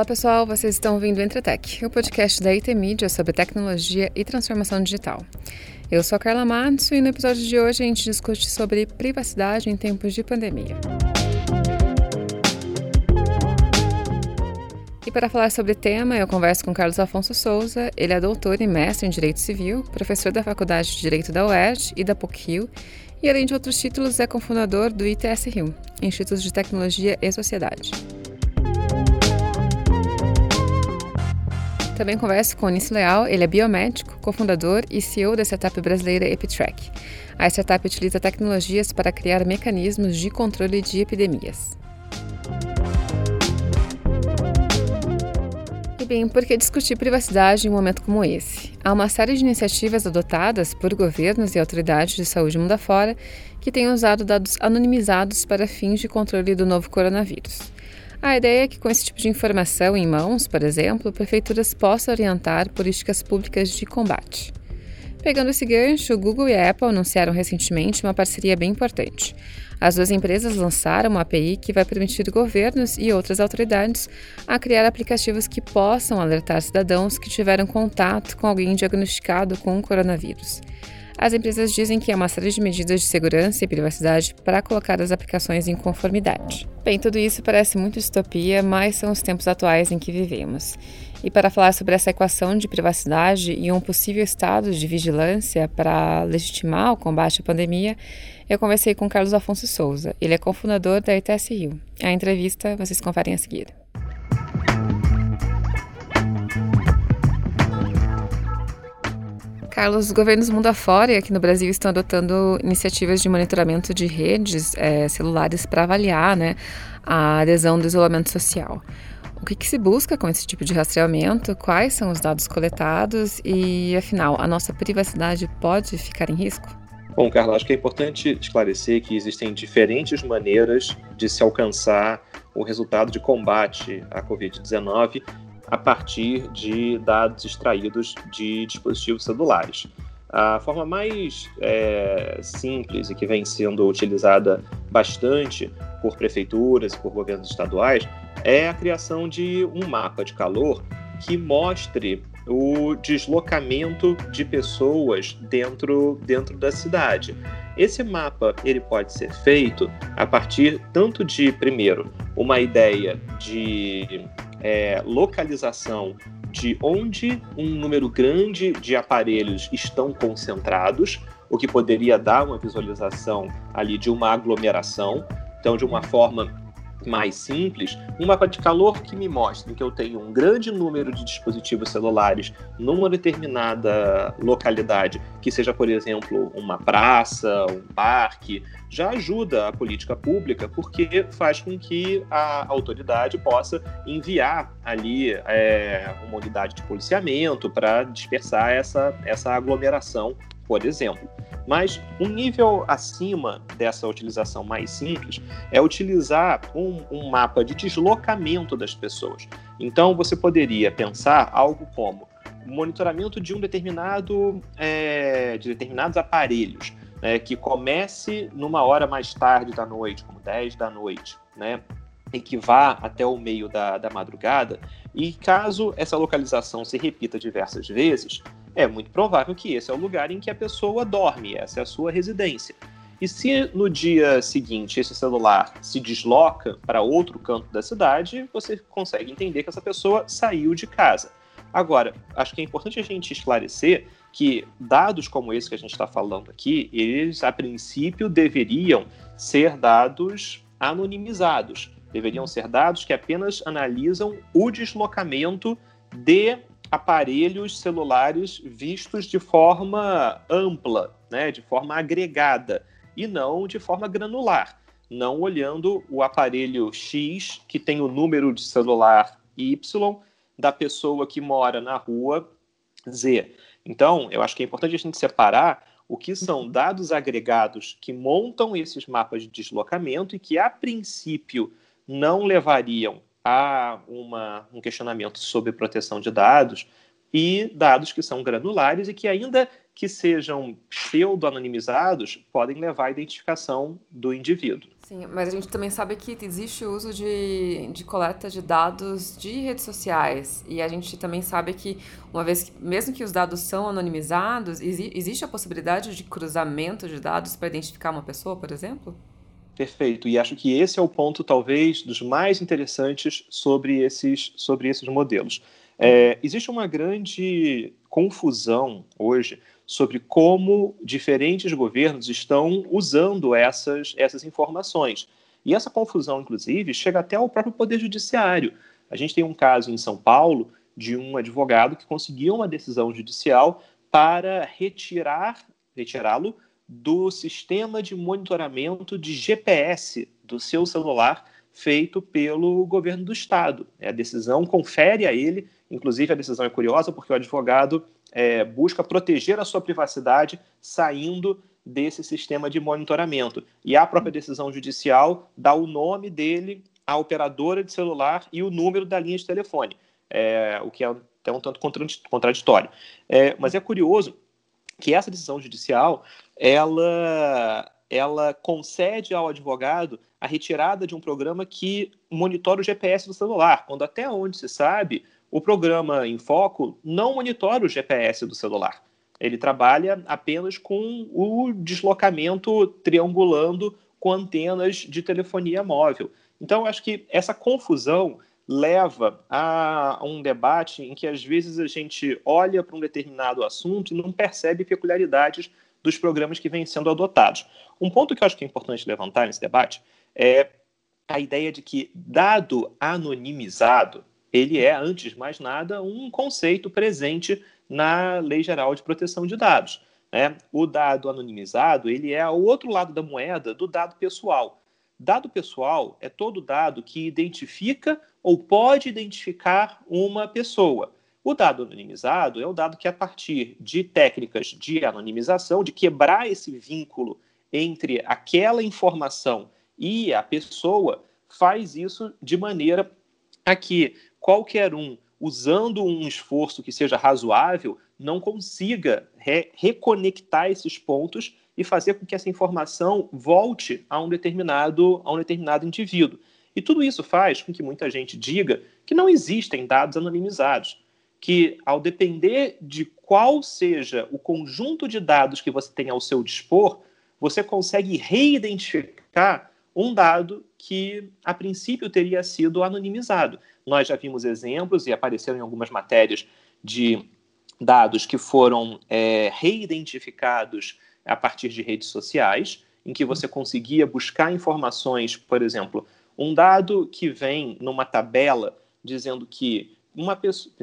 Olá pessoal, vocês estão ouvindo o Entretec, o podcast da IT Media sobre tecnologia e transformação digital. Eu sou a Carla Matos e no episódio de hoje a gente discute sobre privacidade em tempos de pandemia. E para falar sobre o tema, eu converso com Carlos Afonso Souza. Ele é doutor e mestre em Direito Civil, professor da Faculdade de Direito da UERJ e da PUC-Rio, e além de outros títulos é cofundador do ITS Rio, Instituto de Tecnologia e Sociedade. Também converso com Nice Leal, ele é biomédico, cofundador e CEO da startup brasileira EpiTrack. A startup utiliza tecnologias para criar mecanismos de controle de epidemias. E bem, por que discutir privacidade em um momento como esse? Há uma série de iniciativas adotadas por governos e autoridades de saúde mundo afora que têm usado dados anonimizados para fins de controle do novo coronavírus. A ideia é que, com esse tipo de informação em mãos, por exemplo, prefeituras possam orientar políticas públicas de combate. Pegando esse gancho, Google e a Apple anunciaram recentemente uma parceria bem importante. As duas empresas lançaram uma API que vai permitir governos e outras autoridades a criar aplicativos que possam alertar cidadãos que tiveram contato com alguém diagnosticado com o coronavírus. As empresas dizem que há uma série de medidas de segurança e privacidade para colocar as aplicações em conformidade. Bem, tudo isso parece muito distopia, mas são os tempos atuais em que vivemos. E para falar sobre essa equação de privacidade e um possível estado de vigilância para legitimar o combate à pandemia, eu conversei com Carlos Afonso Souza. Ele é cofundador da ITS Rio. A entrevista vocês conferem a seguir. Carlos, os governos mundo afora e aqui no Brasil estão adotando iniciativas de monitoramento de redes é, celulares para avaliar né, a adesão do isolamento social. O que, que, se busca com esse tipo de rastreamento? Quais são os dados coletados? E, afinal, a nossa privacidade pode ficar em risco? Bom, Carlos, acho que é importante esclarecer que existem diferentes maneiras de se alcançar o resultado de combate à Covid-19 a partir de dados extraídos de dispositivos celulares. A forma mais é, simples e que vem sendo utilizada bastante por prefeituras e por governos estaduais é a criação de um mapa de calor que mostre o deslocamento de pessoas dentro, dentro da cidade. Esse mapa ele pode ser feito a partir tanto de, primeiro, uma ideia de é, localização de onde um número grande de aparelhos estão concentrados, o que poderia dar uma visualização ali de uma aglomeração. Então, de uma forma mais simples, um mapa de calor que me mostre que eu tenho um grande número de dispositivos celulares numa determinada localidade, que seja, por exemplo, uma praça, um parque, já ajuda a política pública, porque faz com que a autoridade possa enviar ali é, uma unidade de policiamento para dispersar essa, essa aglomeração, por exemplo. Mas um nível acima dessa utilização mais simples é utilizar um, um mapa de deslocamento das pessoas. Então você poderia pensar algo como monitoramento de um determinado é, de determinados aparelhos, né, que comece numa hora mais tarde da noite, como 10 da noite, né, e que vá até o meio da, da madrugada, e caso essa localização se repita diversas vezes, é muito provável que esse é o lugar em que a pessoa dorme, essa é a sua residência. E se no dia seguinte esse celular se desloca para outro canto da cidade, você consegue entender que essa pessoa saiu de casa. Agora, acho que é importante a gente esclarecer que dados como esse que a gente está falando aqui, eles a princípio deveriam ser dados anonimizados, deveriam ser dados que apenas analisam o deslocamento de aparelhos celulares vistos de forma ampla, né, de forma agregada, e não de forma granular, não olhando o aparelho X, que tem o número de celular Y, da pessoa que mora na rua Z. Então, eu acho que é importante a gente separar o que são dados agregados que montam esses mapas de deslocamento e que, a princípio, não levariam há uma, um questionamento sobre proteção de dados e dados que são granulares e que, ainda que sejam pseudo-anonimizados, podem levar à identificação do indivíduo. Sim, mas a gente também sabe que existe o uso de, de coleta de dados de redes sociais. E a gente também sabe que, uma vez que, mesmo que os dados são anonimizados, exi existe a possibilidade de cruzamento de dados para identificar uma pessoa, por exemplo? Perfeito. E acho que esse é o ponto, talvez, dos mais interessantes sobre esses, sobre esses modelos. É, existe uma grande confusão hoje sobre como diferentes governos estão usando essas, essas informações. E essa confusão, inclusive, chega até ao próprio Poder Judiciário. A gente tem um caso em São Paulo de um advogado que conseguiu uma decisão judicial para retirar, retirá-lo do sistema de monitoramento de GPS do seu celular feito pelo governo do estado. A decisão confere a ele, inclusive a decisão é curiosa porque o advogado é, busca proteger a sua privacidade saindo desse sistema de monitoramento. E a própria decisão judicial dá o nome dele, a operadora de celular e o número da linha de telefone, é, o que é até um tanto contraditório. É, mas é curioso que essa decisão judicial ela, ela concede ao advogado a retirada de um programa que monitora o GPS do celular, quando até onde se sabe o programa em foco não monitora o GPS do celular. Ele trabalha apenas com o deslocamento triangulando com antenas de telefonia móvel. Então, acho que essa confusão leva a um debate em que às vezes a gente olha para um determinado assunto e não percebe peculiaridades dos programas que vêm sendo adotados. Um ponto que eu acho que é importante levantar nesse debate é a ideia de que dado anonimizado ele é, antes de mais nada, um conceito presente na Lei Geral de Proteção de Dados. Né? O dado anonimizado ele é o outro lado da moeda do dado pessoal. Dado pessoal é todo dado que identifica ou pode identificar uma pessoa. O dado anonimizado é o dado que, a partir de técnicas de anonimização, de quebrar esse vínculo entre aquela informação e a pessoa, faz isso de maneira a que qualquer um, usando um esforço que seja razoável, não consiga re reconectar esses pontos e fazer com que essa informação volte a um determinado, a um determinado indivíduo. E tudo isso faz com que muita gente diga que não existem dados anonimizados, que ao depender de qual seja o conjunto de dados que você tem ao seu dispor, você consegue reidentificar um dado que a princípio teria sido anonimizado. Nós já vimos exemplos e apareceram em algumas matérias de dados que foram é, reidentificados a partir de redes sociais, em que você conseguia buscar informações, por exemplo, um dado que vem numa tabela dizendo que uma pessoa,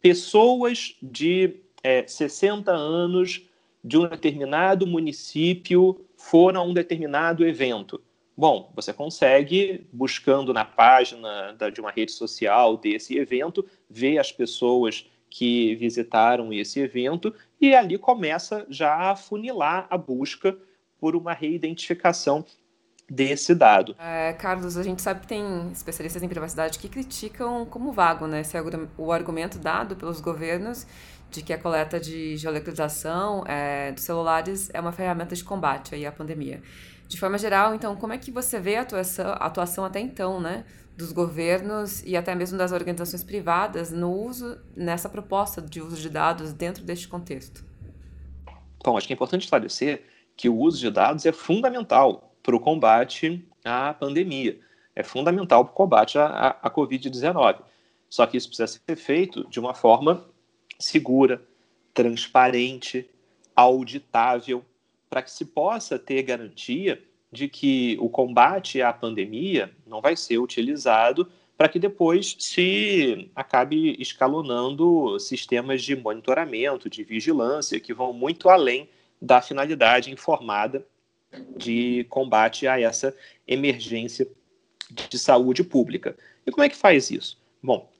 pessoas de é, 60 anos de um determinado município foram a um determinado evento. Bom, você consegue, buscando na página da, de uma rede social desse evento, ver as pessoas que visitaram esse evento e ali começa já a funilar a busca por uma reidentificação desse dado. É, Carlos, a gente sabe que tem especialistas em privacidade que criticam como vago né, esse, o argumento dado pelos governos de que a coleta de geolocalização é, dos celulares é uma ferramenta de combate aí à pandemia. De forma geral, então, como é que você vê a atuação, a atuação até então, né, dos governos e até mesmo das organizações privadas no uso, nessa proposta de uso de dados dentro deste contexto? Bom, acho que é importante esclarecer que o uso de dados é fundamental para o combate à pandemia, é fundamental para o combate à, à Covid-19. Só que isso precisa ser feito de uma forma segura, transparente, auditável para que se possa ter garantia de que o combate à pandemia não vai ser utilizado para que depois se acabe escalonando sistemas de monitoramento, de vigilância, que vão muito além da finalidade informada de combate a essa emergência de saúde pública. E como é que faz isso? Bom,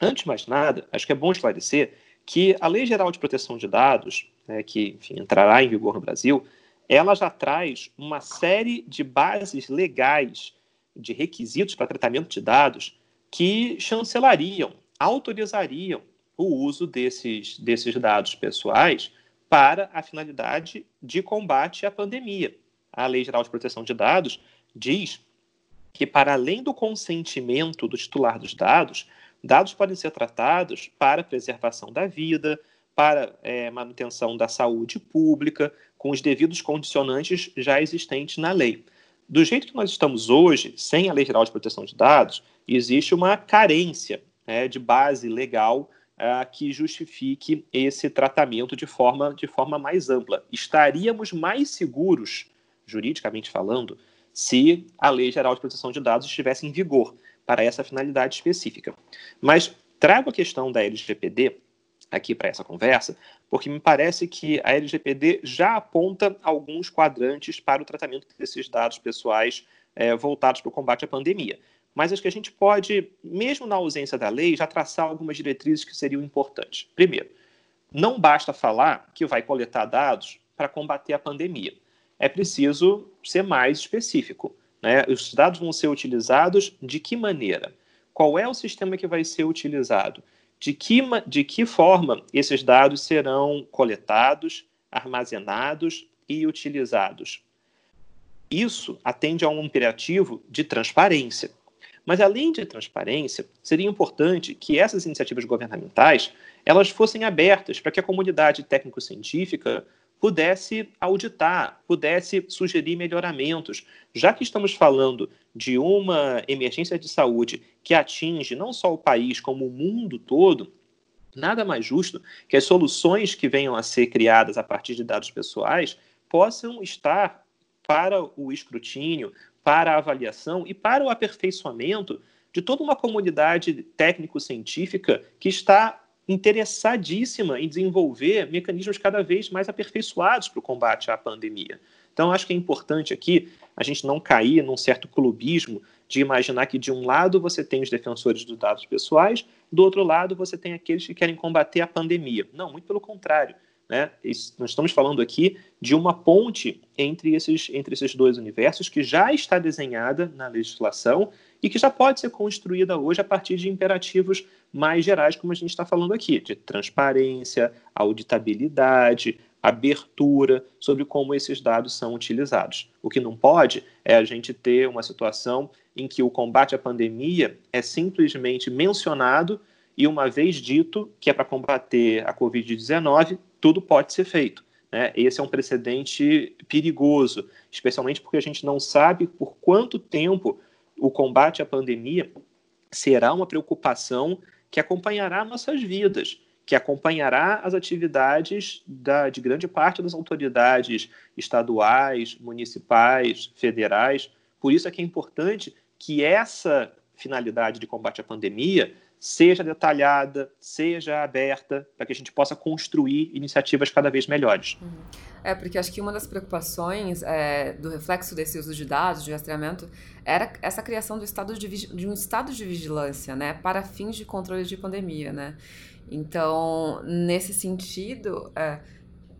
antes de mais nada, acho que é bom esclarecer que a Lei Geral de Proteção de Dados, né, que enfim, entrará em vigor no Brasil, ela já traz uma série de bases legais de requisitos para tratamento de dados que chancelariam, autorizariam o uso desses, desses dados pessoais para a finalidade de combate à pandemia. A Lei Geral de Proteção de Dados diz que, para além do consentimento do titular dos dados, dados podem ser tratados para preservação da vida, para é, manutenção da saúde pública, com os devidos condicionantes já existentes na lei. Do jeito que nós estamos hoje, sem a Lei Geral de Proteção de Dados, existe uma carência né, de base legal uh, que justifique esse tratamento de forma, de forma mais ampla. Estaríamos mais seguros, juridicamente falando, se a Lei Geral de Proteção de Dados estivesse em vigor para essa finalidade específica. Mas trago a questão da LGPD aqui para essa conversa, porque me parece que a LGPD já aponta alguns quadrantes para o tratamento desses dados pessoais é, voltados para o combate à pandemia mas acho que a gente pode, mesmo na ausência da lei, já traçar algumas diretrizes que seriam importantes. Primeiro, não basta falar que vai coletar dados para combater a pandemia. É preciso ser mais específico. Né? Os dados vão ser utilizados de que maneira? Qual é o sistema que vai ser utilizado? De que, de que forma esses dados serão coletados, armazenados e utilizados? Isso atende a um imperativo de transparência. Mas além de transparência, seria importante que essas iniciativas governamentais elas fossem abertas para que a comunidade técnico-científica pudesse auditar, pudesse sugerir melhoramentos. Já que estamos falando de uma emergência de saúde que atinge não só o país, como o mundo todo, nada mais justo que as soluções que venham a ser criadas a partir de dados pessoais possam estar para o escrutínio, para a avaliação e para o aperfeiçoamento de toda uma comunidade técnico-científica que está interessadíssima em desenvolver mecanismos cada vez mais aperfeiçoados para o combate à pandemia. Então, acho que é importante aqui a gente não cair num certo clubismo de imaginar que de um lado você tem os defensores dos dados pessoais, do outro lado você tem aqueles que querem combater a pandemia. Não, muito pelo contrário. Né? Nós estamos falando aqui de uma ponte entre esses, entre esses dois universos que já está desenhada na legislação e que já pode ser construída hoje a partir de imperativos mais gerais, como a gente está falando aqui, de transparência, auditabilidade, abertura sobre como esses dados são utilizados. O que não pode é a gente ter uma situação em que o combate à pandemia é simplesmente mencionado e, uma vez dito que é para combater a Covid-19, tudo pode ser feito. Né? Esse é um precedente perigoso, especialmente porque a gente não sabe por quanto tempo o combate à pandemia será uma preocupação que acompanhará nossas vidas, que acompanhará as atividades da, de grande parte das autoridades estaduais, municipais, federais. Por isso é que é importante que essa finalidade de combate à pandemia seja detalhada, seja aberta, para que a gente possa construir iniciativas cada vez melhores. Uhum. É, porque acho que uma das preocupações é, do reflexo desse uso de dados, de rastreamento, era essa criação do estado de, de um estado de vigilância, né, para fins de controle de pandemia, né. Então, nesse sentido, é,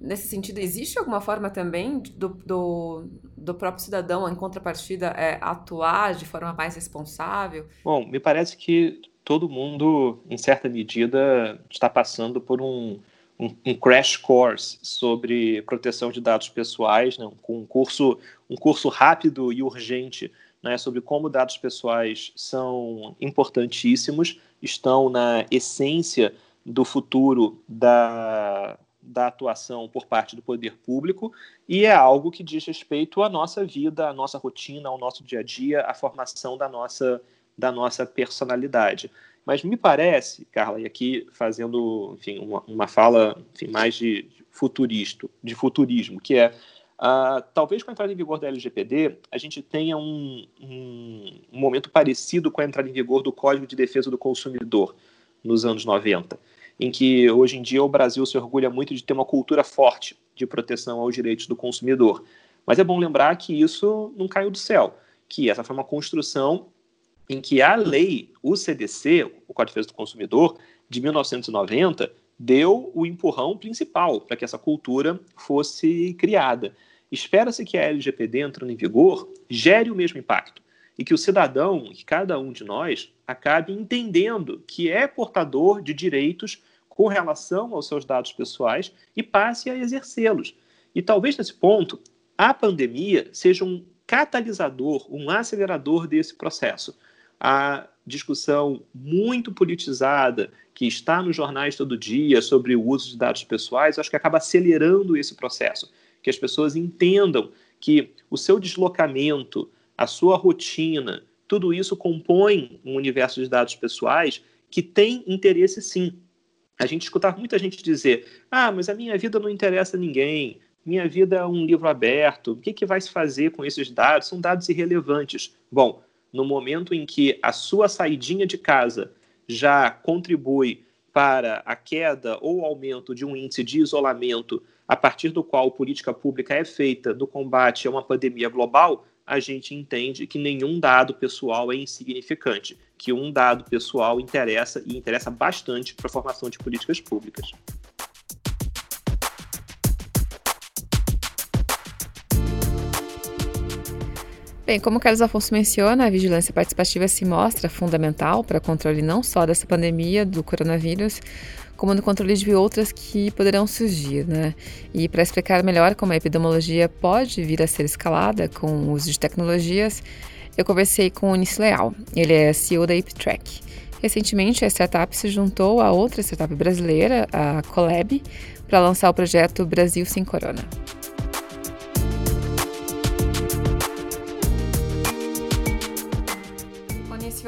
nesse sentido, existe alguma forma também do, do, do próprio cidadão, em contrapartida, é, atuar de forma mais responsável? Bom, me parece que todo mundo, em certa medida, está passando por um, um, um crash course sobre proteção de dados pessoais, né, um curso, um curso rápido e urgente né, sobre como dados pessoais são importantíssimos, estão na essência do futuro da, da atuação por parte do poder público e é algo que diz respeito à nossa vida, à nossa rotina, ao nosso dia a dia, à formação da nossa da nossa personalidade. Mas me parece, Carla, e aqui fazendo enfim, uma, uma fala enfim, mais de futurista, de futurismo, que é uh, talvez com a entrada em vigor da LGPD a gente tenha um, um, um momento parecido com a entrada em vigor do Código de Defesa do Consumidor nos anos 90, em que hoje em dia o Brasil se orgulha muito de ter uma cultura forte de proteção aos direitos do consumidor. Mas é bom lembrar que isso não caiu do céu, que essa foi uma construção em que a lei, o CDC, o Código de Defesa do Consumidor, de 1990, deu o empurrão principal para que essa cultura fosse criada. Espera-se que a LGPD, entrando em vigor, gere o mesmo impacto e que o cidadão, que cada um de nós, acabe entendendo que é portador de direitos com relação aos seus dados pessoais e passe a exercê-los. E talvez nesse ponto, a pandemia seja um catalisador, um acelerador desse processo. A discussão muito politizada que está nos jornais todo dia sobre o uso de dados pessoais, acho que acaba acelerando esse processo. Que as pessoas entendam que o seu deslocamento, a sua rotina, tudo isso compõe um universo de dados pessoais que tem interesse sim. A gente escutar muita gente dizer: ah, mas a minha vida não interessa a ninguém, minha vida é um livro aberto, o que, que vai se fazer com esses dados? São dados irrelevantes. Bom, no momento em que a sua saidinha de casa já contribui para a queda ou aumento de um índice de isolamento a partir do qual política pública é feita no combate a uma pandemia global, a gente entende que nenhum dado pessoal é insignificante, que um dado pessoal interessa e interessa bastante para a formação de políticas públicas. Bem, como Carlos Afonso menciona, a vigilância participativa se mostra fundamental para o controle não só dessa pandemia do coronavírus, como no controle de outras que poderão surgir, né? E para explicar melhor como a epidemiologia pode vir a ser escalada com o uso de tecnologias, eu conversei com o Unis Leal. Ele é CEO da ApeTrack. Recentemente, a startup se juntou a outra startup brasileira, a Colab, para lançar o projeto Brasil Sem Corona.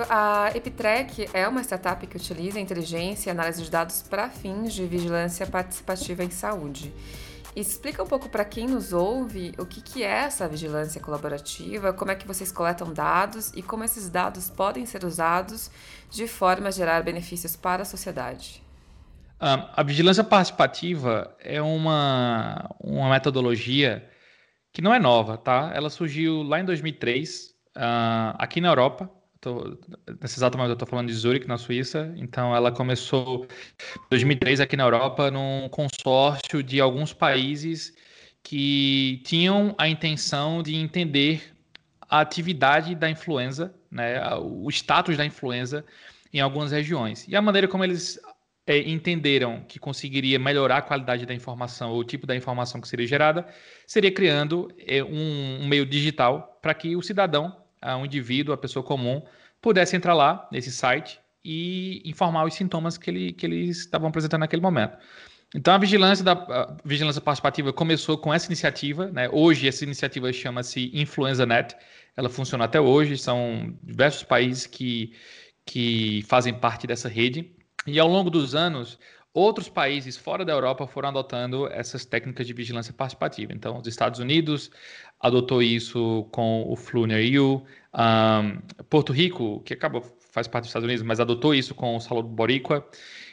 A Epitrek é uma startup que utiliza inteligência e análise de dados para fins de vigilância participativa em saúde. Explica um pouco para quem nos ouve o que, que é essa vigilância colaborativa, como é que vocês coletam dados e como esses dados podem ser usados de forma a gerar benefícios para a sociedade. a vigilância participativa é uma, uma metodologia que não é nova, tá? Ela surgiu lá em 2003, uh, aqui na Europa, Tô, nesse exato momento eu estou falando de Zurich, na Suíça. Então, ela começou em 2003 aqui na Europa, num consórcio de alguns países que tinham a intenção de entender a atividade da influenza, né, o status da influenza em algumas regiões. E a maneira como eles é, entenderam que conseguiria melhorar a qualidade da informação ou o tipo da informação que seria gerada, seria criando é, um, um meio digital para que o cidadão um indivíduo, a pessoa comum, pudesse entrar lá nesse site e informar os sintomas que, ele, que eles estavam apresentando naquele momento. Então a vigilância da a vigilância participativa começou com essa iniciativa, né? Hoje essa iniciativa chama-se InfluenzaNet. Ela funciona até hoje, são diversos países que que fazem parte dessa rede. E ao longo dos anos, Outros países fora da Europa foram adotando essas técnicas de vigilância participativa. Então, os Estados Unidos adotou isso com o FluNear-EU, um, Porto Rico, que acabou faz parte dos Estados Unidos, mas adotou isso com o Salão Boricua.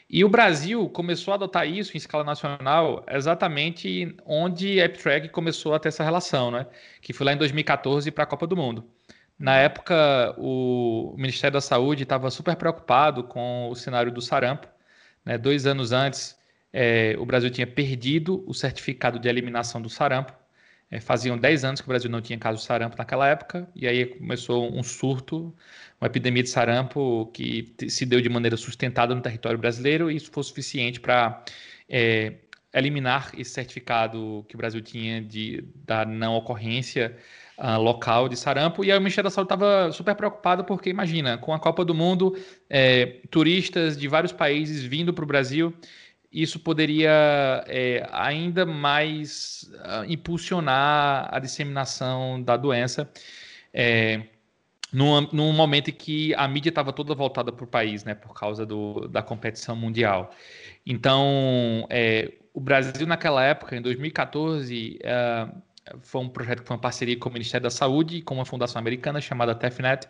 E o Brasil começou a adotar isso em escala nacional exatamente onde a AppTrack começou a ter essa relação, né? que foi lá em 2014 para a Copa do Mundo. Na época, o Ministério da Saúde estava super preocupado com o cenário do sarampo, né? Dois anos antes, é, o Brasil tinha perdido o certificado de eliminação do sarampo. É, faziam 10 anos que o Brasil não tinha caso de sarampo naquela época, e aí começou um surto, uma epidemia de sarampo que se deu de maneira sustentada no território brasileiro, e isso foi suficiente para é, eliminar esse certificado que o Brasil tinha de, da não ocorrência uh, local de sarampo. E aí o Ministério da Saúde estava super preocupado porque, imagina, com a Copa do Mundo, é, turistas de vários países vindo para o Brasil, isso poderia é, ainda mais uh, impulsionar a disseminação da doença. É, num, num, momento em que a mídia estava toda voltada para o país, né, por causa do, da competição mundial. Então, é, o Brasil naquela época, em 2014, uh, foi um projeto que foi uma parceria com o Ministério da Saúde e com uma fundação americana chamada TEFNET.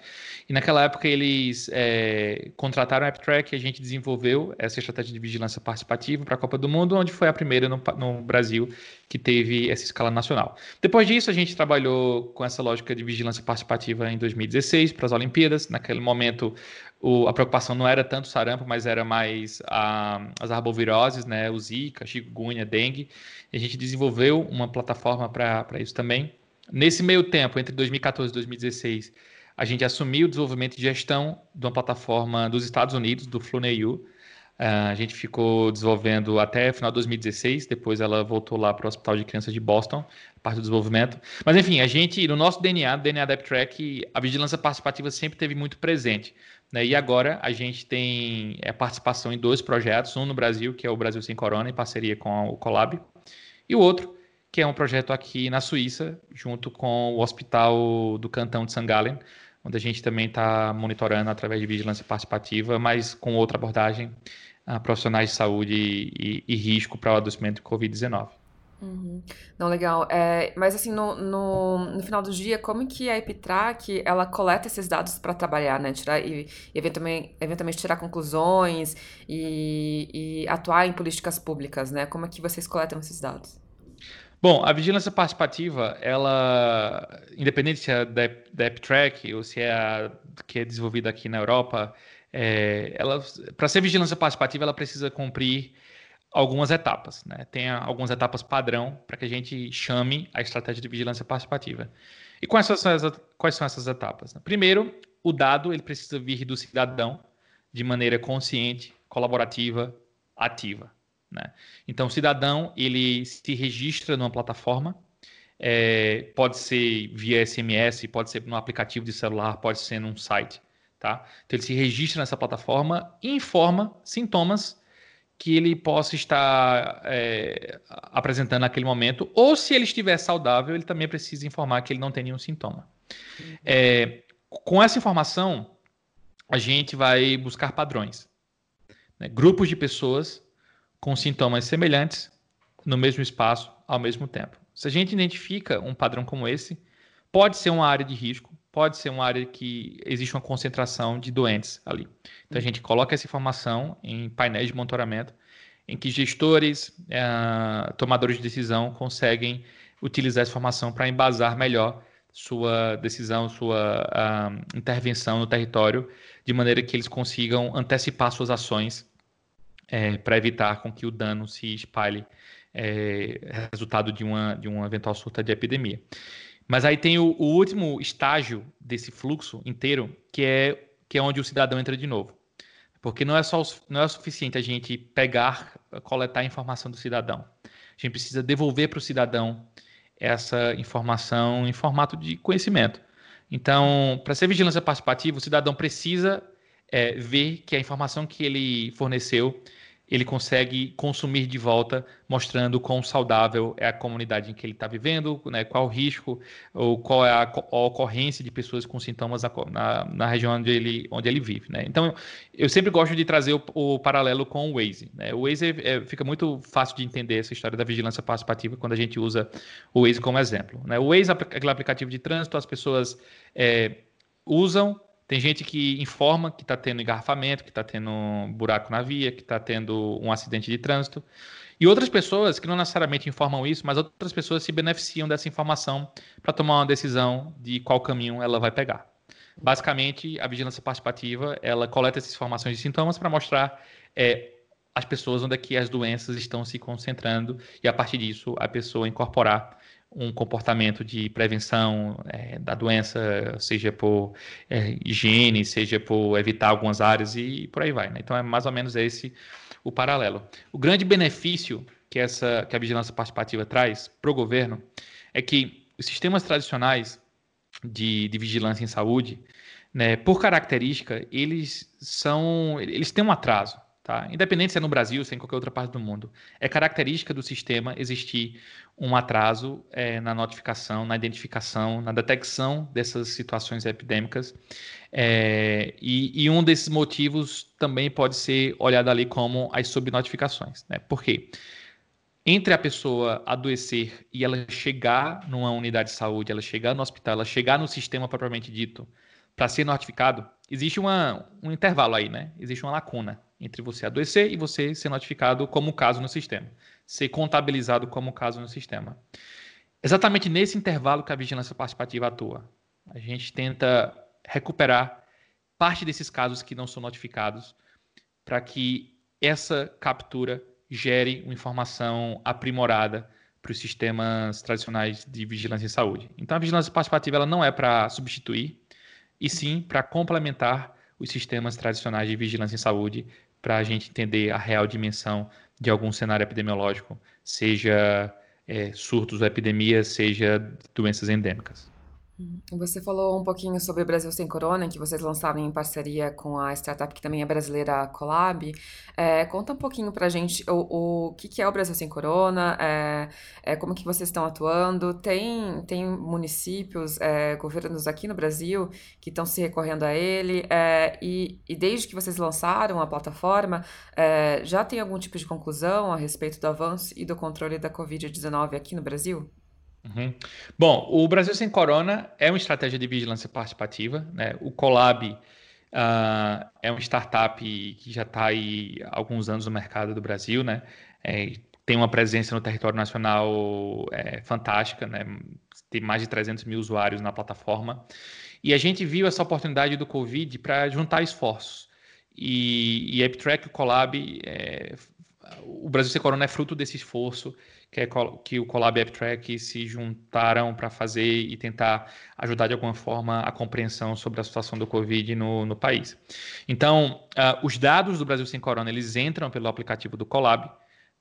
E naquela época eles é, contrataram a AppTrack e a gente desenvolveu essa estratégia de vigilância participativa para a Copa do Mundo, onde foi a primeira no, no, Brasil que teve essa escala nacional. Depois disso, a gente trabalhou com essa lógica de vigilância participativa em 2016 para as Olimpíadas. Naquele momento, o, a preocupação não era tanto sarampo, mas era mais a, as arboviroses, né, o Zika, chikungunya, dengue. E a gente desenvolveu uma plataforma para isso também. Nesse meio tempo, entre 2014 e 2016, a gente assumiu o desenvolvimento de gestão de uma plataforma dos Estados Unidos, do FluNEU, Uh, a gente ficou desenvolvendo até final de 2016, depois ela voltou lá para o Hospital de Crianças de Boston, parte do desenvolvimento. Mas enfim, a gente, no nosso DNA, DNA da AppTrack, a vigilância participativa sempre teve muito presente. Né? E agora a gente tem é, participação em dois projetos, um no Brasil, que é o Brasil Sem Corona, em parceria com o Colab, e o outro, que é um projeto aqui na Suíça, junto com o Hospital do Cantão de St. Gallen, onde a gente também está monitorando através de vigilância participativa, mas com outra abordagem a profissionais de saúde e, e risco para o adoecimento de Covid-19. Uhum. Não, legal. É, mas assim, no, no, no, final do dia, como que a Epitrac, ela coleta esses dados para trabalhar, né? Tirar, e, e eventualmente, eventualmente tirar conclusões e, e, atuar em políticas públicas, né? Como é que vocês coletam esses dados? Bom, a vigilância participativa, ela, independente se é da, da Epitrac ou se é a que é desenvolvida aqui na Europa, é, ela, para ser vigilância participativa, ela precisa cumprir algumas etapas. Né? Tem algumas etapas padrão para que a gente chame a estratégia de vigilância participativa. E quais são essas, quais são essas etapas? Primeiro, o dado ele precisa vir do cidadão de maneira consciente, colaborativa, ativa. Né? Então, o cidadão ele se registra numa plataforma, é, pode ser via SMS, pode ser no aplicativo de celular, pode ser num site. Tá? Então ele se registra nessa plataforma e informa sintomas que ele possa estar é, apresentando naquele momento, ou se ele estiver saudável, ele também precisa informar que ele não tem nenhum sintoma. Uhum. É, com essa informação, a gente vai buscar padrões. Né? Grupos de pessoas com sintomas semelhantes no mesmo espaço ao mesmo tempo. Se a gente identifica um padrão como esse, pode ser uma área de risco, pode ser uma área que existe uma concentração de doentes ali. Então a gente coloca essa informação em painéis de monitoramento, em que gestores, uh, tomadores de decisão conseguem utilizar essa informação para embasar melhor sua decisão, sua uh, intervenção no território, de maneira que eles consigam antecipar suas ações é, para evitar com que o dano se espalhe é, resultado de uma, de uma eventual surta de epidemia. Mas aí tem o, o, último estágio desse fluxo inteiro, que é, que é onde o cidadão entra de novo. Porque não é só não é suficiente a gente pegar, coletar a informação do cidadão. A gente precisa devolver para o cidadão essa informação em formato de conhecimento. Então, para ser vigilância participativa, o cidadão precisa é, ver que a informação que ele forneceu ele consegue consumir de volta, mostrando quão saudável é a comunidade em que ele está vivendo, né, qual o risco ou qual é a, a, ocorrência de pessoas com sintomas na, na, região onde ele, onde ele vive. Né? Então, eu sempre gosto de trazer o, o paralelo com o Waze. Né? O Waze é, fica muito fácil de entender essa história da vigilância participativa quando a gente usa o Waze como exemplo. Né? O Waze é aquele aplicativo de trânsito, as pessoas é, usam tem gente que informa que está tendo engarrafamento, que está tendo um buraco na via, que está tendo um acidente de trânsito. E outras pessoas que não necessariamente informam isso, mas outras pessoas se beneficiam dessa informação para tomar uma decisão de qual caminho ela vai pegar. Basicamente, a vigilância participativa ela coleta essas informações de sintomas para mostrar é, as pessoas onde é que as doenças estão se concentrando e a partir disso a pessoa incorporar um comportamento de prevenção é, da doença, seja por é, higiene, seja por evitar algumas áreas e por aí vai. Né? Então é mais ou menos esse o paralelo. O grande benefício que essa que a vigilância participativa traz para o governo é que os sistemas tradicionais de, de vigilância em saúde, né, por característica, eles são eles têm um atraso. Tá? Independente se é no Brasil, se é em qualquer outra parte do mundo. É característica do sistema existir um atraso é, na notificação, na identificação, na detecção dessas situações epidêmicas. É, e, e, um desses motivos também pode ser olhado ali como as subnotificações. Né? Por quê? Entre a pessoa adoecer e ela chegar numa unidade de saúde, ela chegar no hospital, ela chegar no sistema propriamente dito, para ser notificado, existe uma, um intervalo aí, né? Existe uma lacuna entre você adoecer e você ser notificado como caso no sistema, ser contabilizado como caso no sistema. Exatamente nesse intervalo que a vigilância participativa atua. A gente tenta recuperar parte desses casos que não são notificados para que essa captura gere uma informação aprimorada para os sistemas tradicionais de vigilância em saúde. Então, a vigilância participativa ela não é para substituir, e sim para complementar os sistemas tradicionais de vigilância em saúde para a gente entender a real dimensão de algum cenário epidemiológico, seja é, surtos ou epidemias, seja doenças endêmicas. Você falou um pouquinho sobre o Brasil Sem Corona, que vocês lançaram em parceria com a startup que também é brasileira, a Colab. É, conta um pouquinho pra gente o, o que, que é o Brasil Sem Corona, é, é, como que vocês estão atuando. Tem, tem municípios, é, governos aqui no Brasil que estão se recorrendo a ele, é, e, e desde que vocês lançaram a plataforma, é, já tem algum tipo de conclusão a respeito do avanço e do controle da Covid-19 aqui no Brasil? Uhum. Bom, o Brasil Sem Corona é uma estratégia de vigilância participativa. Né? O Colab uh, é uma startup que já está aí há alguns anos no mercado do Brasil, né? É, tem uma presença no território nacional é, fantástica, né? tem mais de 300 mil usuários na plataforma. E a gente viu essa oportunidade do Covid para juntar esforços. E, e AppTrack e o Colab, é, o Brasil Sem Corona é fruto desse esforço que, é, que o Collab AppTrack se juntaram para fazer e tentar ajudar de alguma forma a compreensão sobre a situação do Covid no, no país. Então, uh, os dados do Brasil Sem Corona, eles entram pelo aplicativo do Collab,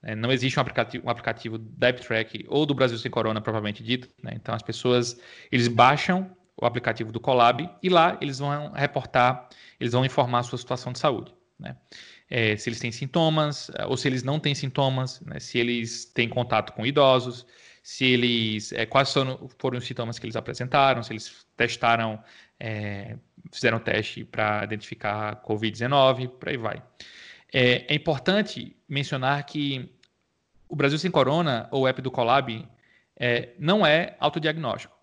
né? não existe um aplicativo, um aplicativo da AppTrack ou do Brasil Sem Corona, propriamente dito. Né? Então, as pessoas, eles baixam o aplicativo do Collab e lá eles vão reportar, eles vão informar a sua situação de saúde. Né? É, se eles têm sintomas é, ou se eles não têm sintomas, né, se eles têm contato com idosos, se eles é, quais foram, foram, os sintomas que eles apresentaram, se eles testaram, é, fizeram teste para identificar COVID-19, por aí vai. É, é, importante mencionar que o Brasil Sem Corona, ou app do Colab, é, não é autodiagnóstico.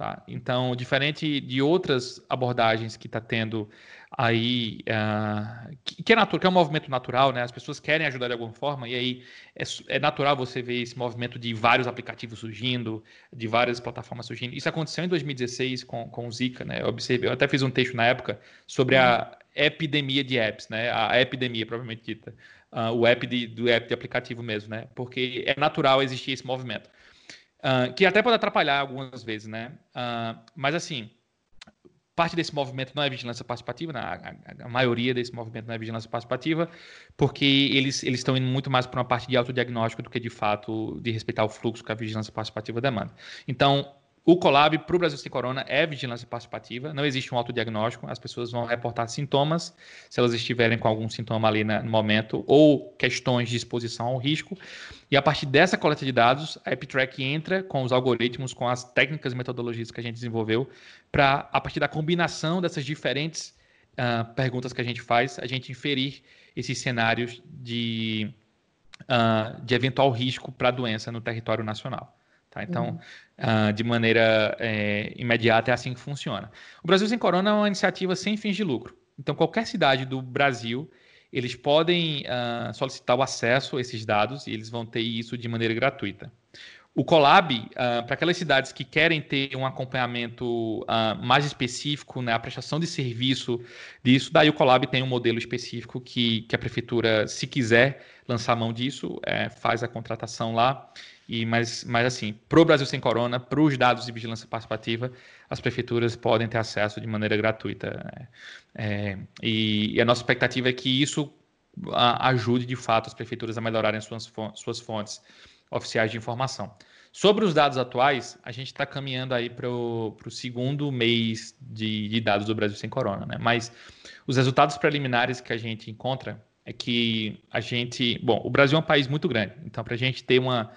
Tá? Então, diferente de outras abordagens que está tendo aí, uh, que, que, é natural, que é um movimento natural, né? As pessoas querem ajudar de alguma forma, e aí é, é, natural você ver esse movimento de vários aplicativos surgindo, de várias plataformas surgindo. Isso aconteceu em 2016 com, com o Zika, né? Eu observei, eu até fiz um texto na época sobre a epidemia de apps, né? A epidemia, provavelmente dita. Uh, o app de, do app de aplicativo mesmo, né? Porque é natural existir esse movimento. Que até pode atrapalhar algumas vezes, né? Uh, mas assim, parte desse movimento não é vigilância participativa, né? a, a, a, maioria desse movimento não é vigilância participativa, porque eles, eles estão indo muito mais para uma parte de autodiagnóstico do que de fato de respeitar o fluxo que a vigilância participativa demanda. Então, o Colab para o Brasil Sem Corona é vigilância participativa, não existe um autodiagnóstico, as pessoas vão reportar sintomas, se elas estiverem com algum sintoma ali no momento, ou questões de exposição ao risco, e a partir dessa coleta de dados, a AppTrack entra com os algoritmos, com as técnicas e metodologias que a gente desenvolveu, para, a partir da combinação dessas diferentes uh, perguntas que a gente faz, a gente inferir esses cenários de, uh, de eventual risco para a doença no território nacional. Tá? Então, uhum. uh, de maneira é, imediata, é assim que funciona. O Brasil Sem Corona é uma iniciativa sem fins de lucro. Então, qualquer cidade do Brasil, eles podem uh, solicitar o acesso a esses dados e eles vão ter isso de maneira gratuita. O Colab, uh, para aquelas cidades que querem ter um acompanhamento uh, mais específico, né, a prestação de serviço disso, daí o Colab tem um modelo específico que, que a prefeitura, se quiser lançar mão disso, é, faz a contratação lá e, mas, mas assim, para o Brasil Sem Corona, para os dados de vigilância participativa, as prefeituras podem ter acesso de maneira gratuita. Né? É, e, e, a nossa expectativa é que isso ajude, de fato, as prefeituras a melhorarem suas, suas fontes oficiais de informação. Sobre os dados atuais, a gente está caminhando aí para o segundo mês de, de, dados do Brasil Sem Corona, né? Mas os resultados preliminares que a gente encontra é que a gente... Bom, o Brasil é um país muito grande, então para a gente ter uma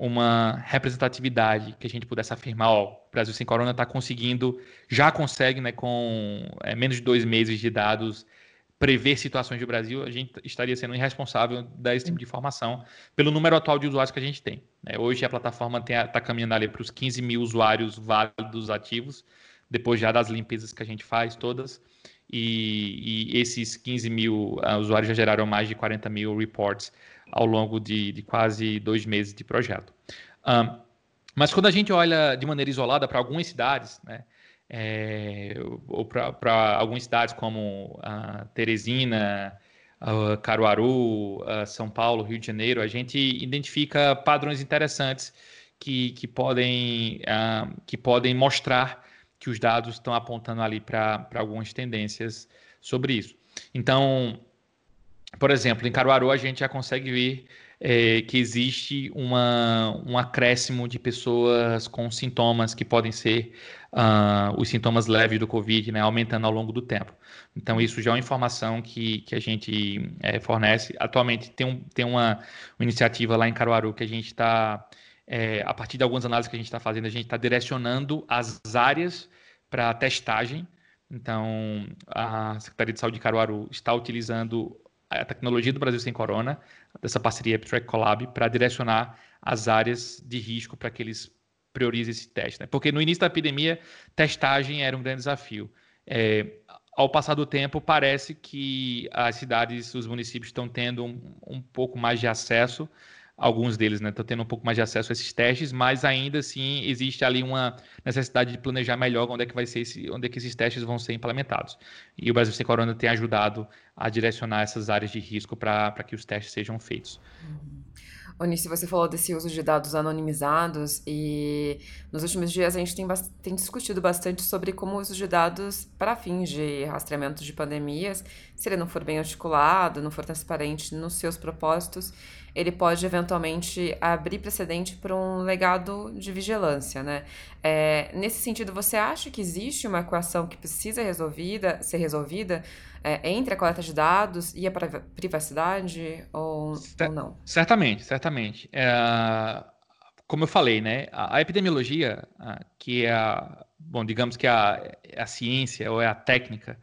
uma representatividade que a gente pudesse afirmar, ó, o Brasil sem corona está conseguindo, já consegue, né, com é, menos de dois meses de dados, prever situações do Brasil, a gente estaria sendo irresponsável dar esse tipo de informação pelo número atual de usuários que a gente tem. Né? Hoje a plataforma está caminhando ali para os 15 mil usuários válidos ativos, depois já das limpezas que a gente faz todas, e, e esses 15 mil uh, usuários já geraram mais de 40 mil reports ao longo de, de quase dois meses de projeto. Um, mas quando a gente olha de maneira isolada para algumas cidades, né, é, ou para algumas cidades como uh, Teresina, uh, Caruaru, uh, São Paulo, Rio de Janeiro, a gente identifica padrões interessantes que, que, podem, que podem mostrar que os dados estão apontando ali para algumas tendências sobre isso. Então, por exemplo, em Caruaru a gente já consegue ver é, que existe uma, um acréscimo de pessoas com sintomas que podem ser uh, os sintomas leves do Covid, né, aumentando ao longo do tempo. Então, isso já é uma informação que, que a gente é, fornece. Atualmente, tem, um, tem uma, uma iniciativa lá em Caruaru que a gente está, é, a partir de algumas análises que a gente está fazendo, a gente está direcionando as áreas para testagem. Então, a Secretaria de Saúde de Caruaru está utilizando a tecnologia do Brasil Sem Corona, dessa parceria Track Collab, para direcionar as áreas de risco para que eles priorizem esse teste. Né? Porque no início da epidemia, testagem era um grande desafio. É, ao passar do tempo, parece que as cidades, os municípios estão tendo um, um pouco mais de acesso alguns deles né, estão tendo um pouco mais de acesso a esses testes, mas ainda assim existe ali uma necessidade de planejar melhor onde é que vai ser esse, onde é que esses testes vão ser implementados. E o Brasil Sem Corona tem ajudado a direcionar essas áreas de risco para que os testes sejam feitos. Uhum. Onice, você falou desse uso de dados anonimizados e nos últimos dias a gente tem, tem discutido bastante sobre como o uso de dados para fins de rastreamento de pandemias, se ele não for bem articulado, não for transparente nos seus propósitos, ele pode eventualmente abrir precedente para um legado de vigilância, né? É, nesse sentido, você acha que existe uma equação que precisa resolvida, ser resolvida é, entre a coleta de dados e a privacidade ou, ou não? Certamente, certamente. É, como eu falei, né? A, a epidemiologia, a, que é a, bom, digamos que a, é a ciência ou é a técnica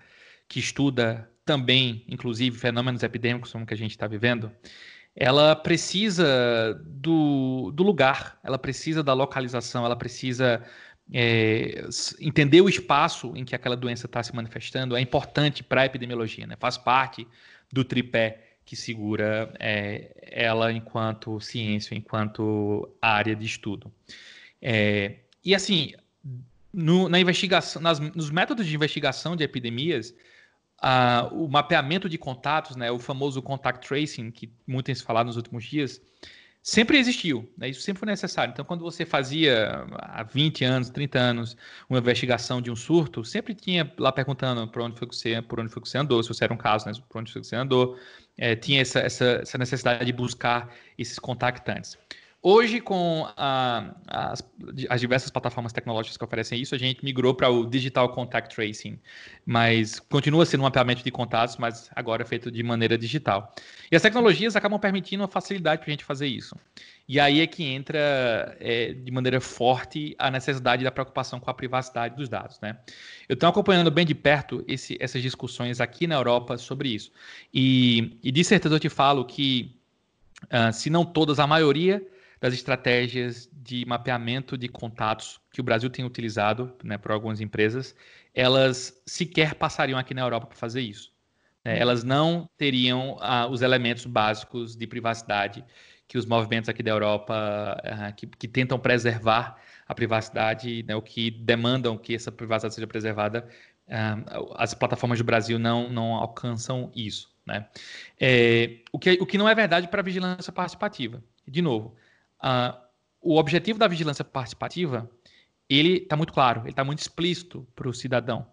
que estuda também, inclusive, fenômenos epidêmicos como que a gente está vivendo, ela precisa do, do lugar, ela precisa da localização, ela precisa é, entender o espaço em que aquela doença está se manifestando. É importante para a epidemiologia, né? faz parte do tripé que segura é, ela enquanto ciência, enquanto área de estudo. É, e assim, no, na investigação, nas, nos métodos de investigação de epidemias, o mapeamento de contatos, né, o famoso contact tracing, que muito tem se falado nos últimos dias, sempre existiu, né? isso sempre foi necessário. Então, quando você fazia há 20 anos, 30 anos, uma investigação de um surto, sempre tinha lá perguntando por onde foi que você, por onde foi que você andou, se você era um caso, né? por onde foi que você andou, é, tinha essa, essa, essa necessidade de buscar esses contactantes. Hoje, com a, as, as, diversas plataformas tecnológicas que oferecem isso, a gente migrou para o Digital Contact Tracing, mas continua sendo um mapeamento de contatos, mas agora é feito de maneira digital. E as tecnologias acabam permitindo a facilidade para a gente fazer isso. E aí é que entra é, de maneira forte a necessidade da preocupação com a privacidade dos dados. Né? Eu estou acompanhando bem de perto esse, essas discussões aqui na Europa sobre isso. E, e de certeza eu te falo que, uh, se não todas, a maioria das estratégias de mapeamento de contatos que o Brasil tem utilizado né, por algumas empresas, elas sequer passariam aqui na Europa para fazer isso. Né? Uhum. Elas não teriam ah, os elementos básicos de privacidade que os movimentos aqui da Europa ah, que, que, tentam preservar a privacidade, né, o que demandam que essa privacidade seja preservada, ah, as plataformas do Brasil não, não alcançam isso. Né? É, o, que, o que não é verdade para a vigilância participativa. De novo, Uh, o objetivo da vigilância participativa ele está muito claro, ele está muito explícito para o cidadão.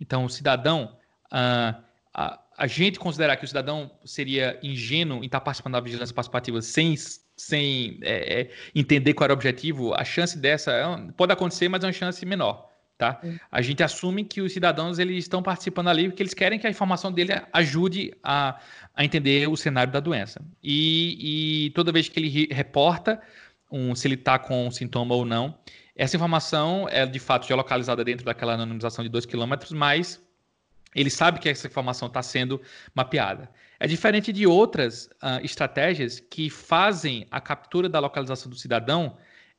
Então, o cidadão, uh, a, a, gente considerar que o cidadão seria ingênuo em estar tá participando da vigilância participativa sem, sem é, é, entender qual era o objetivo, a chance dessa é, pode acontecer, mas é uma chance menor. Tá? A gente assume que os cidadãos eles estão participando ali porque eles querem que a informação dele ajude a, a entender o cenário da doença. E, e toda vez que ele reporta um, se ele está com um sintoma ou não, essa informação é de fato geolocalizada dentro daquela anonimização de 2 km, mas ele sabe que essa informação está sendo mapeada. É diferente de outras uh, estratégias que fazem a captura da localização do cidadão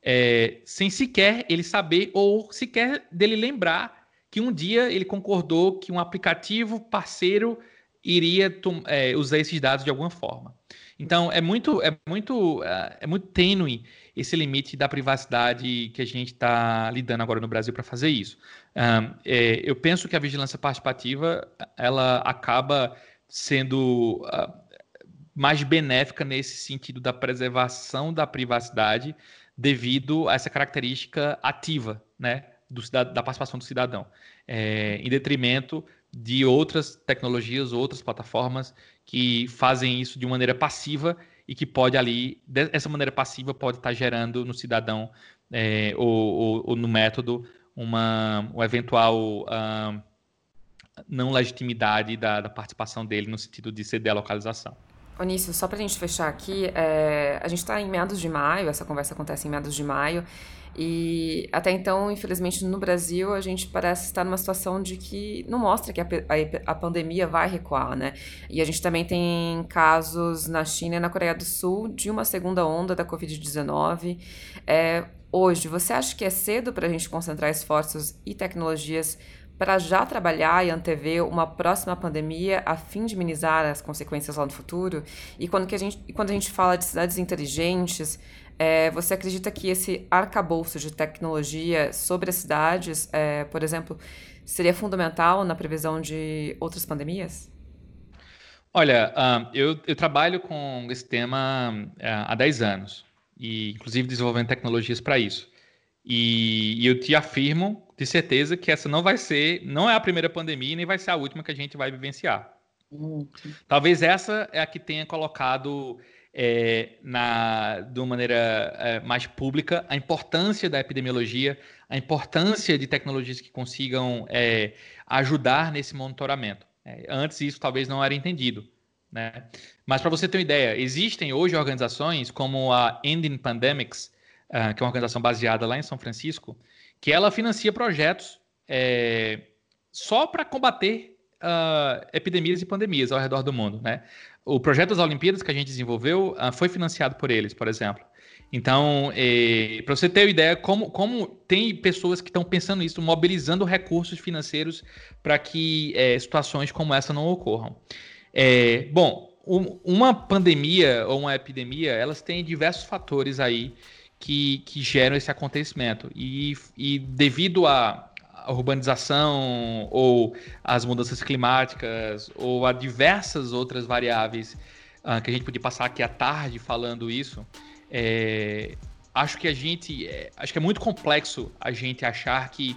é, sem sequer ele saber ou sequer dele lembrar que um dia ele concordou que um aplicativo parceiro iria é, usar esses dados de alguma forma. Então é muito é muito é, é muito tênue esse limite da privacidade que a gente está lidando agora no Brasil para fazer isso. Um, é, eu penso que a vigilância participativa ela acaba sendo uh, mais benéfica nesse sentido da preservação da privacidade devido a essa característica ativa, né, do, da participação do cidadão, é, em detrimento de outras tecnologias, outras plataformas que fazem isso de maneira passiva e que pode ali, dessa maneira passiva, pode estar gerando no cidadão é, ou, ou, ou, no método uma, uma eventual uh, não legitimidade da, da, participação dele no sentido de ceder a localização. Onício, só para a gente fechar aqui, é, a gente está em meados de maio, essa conversa acontece em meados de maio, e até então, infelizmente, no Brasil, a gente parece estar numa situação de que não mostra que a, a, a, pandemia vai recuar, né? E a gente também tem casos na China e na Coreia do Sul de uma segunda onda da Covid-19. É, hoje, você acha que é cedo para a gente concentrar esforços e tecnologias para já trabalhar e antever uma próxima pandemia a fim de minimizar as consequências lá no futuro? E quando, que a, gente, quando a gente fala de cidades inteligentes, é, você acredita que esse arcabouço de tecnologia sobre as cidades, é, por exemplo, seria fundamental na previsão de outras pandemias? Olha, uh, eu, eu, trabalho com esse tema uh, há 10 anos, e inclusive desenvolvendo tecnologias para isso. E, e, eu te afirmo de certeza que essa não vai ser, não é a primeira pandemia nem vai ser a última que a gente vai vivenciar. Uhum. Talvez essa é a que tenha colocado é, na, de uma maneira é, mais pública a importância da epidemiologia, a importância de tecnologias que consigam é, ajudar nesse monitoramento. É, antes isso talvez não era entendido. Né? Mas para você ter uma ideia, existem hoje organizações como a Ending Pandemics, uh, que é uma organização baseada lá em São Francisco, que ela financia projetos é, só para combater uh, epidemias e pandemias ao redor do mundo, né? O projeto das Olimpíadas que a gente desenvolveu uh, foi financiado por eles, por exemplo. Então, eh, para você ter uma ideia, como, como tem pessoas que estão pensando nisso, mobilizando recursos financeiros para que eh, situações como essa não ocorram. É, bom, um, uma pandemia ou uma epidemia, elas têm diversos fatores aí que, que geram esse acontecimento. E, e devido à urbanização ou às mudanças climáticas ou a diversas outras variáveis uh, que a gente podia passar aqui à tarde falando isso, é, acho que a gente é, acho que é muito complexo a gente achar que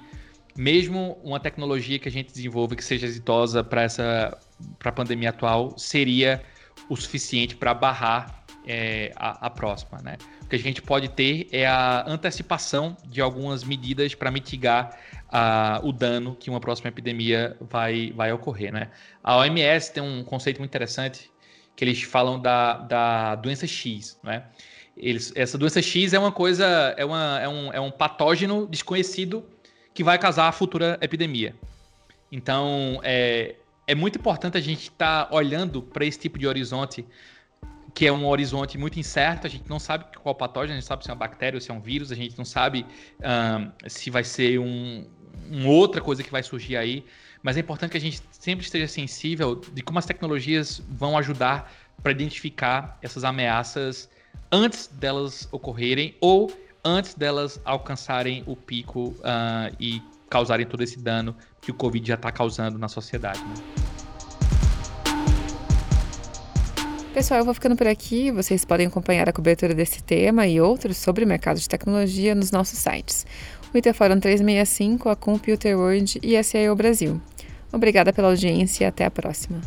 mesmo uma tecnologia que a gente desenvolve que seja exitosa para essa para a pandemia atual seria o suficiente para barrar é, a, a, próxima, né? Que a gente pode ter é a antecipação de algumas medidas para mitigar a, o dano que uma próxima epidemia vai, vai ocorrer, né? A OMS tem um conceito muito interessante que eles falam da, da doença X, né? Eles, essa doença X é uma coisa, é, uma, é, um, é um patógeno desconhecido que vai causar a futura epidemia. Então, é, é muito importante a gente estar tá olhando para esse tipo de horizonte que é um horizonte muito incerto, a gente não sabe qual patógeno, a gente sabe se é uma bactéria ou se é um vírus, a gente não sabe se vai ser um, um, outra coisa que vai surgir aí, mas é importante que a gente sempre esteja sensível de como as tecnologias vão ajudar para identificar essas ameaças antes delas ocorrerem ou antes delas alcançarem o pico uh, e causarem todo esse dano que o Covid já está causando na sociedade. Né? Pessoal, eu vou ficando por aqui. Vocês podem acompanhar a cobertura desse tema e outros sobre o mercado de tecnologia nos nossos sites. O Interforum 365, a Computer World e a CIO Brasil. Obrigada pela audiência e até a próxima.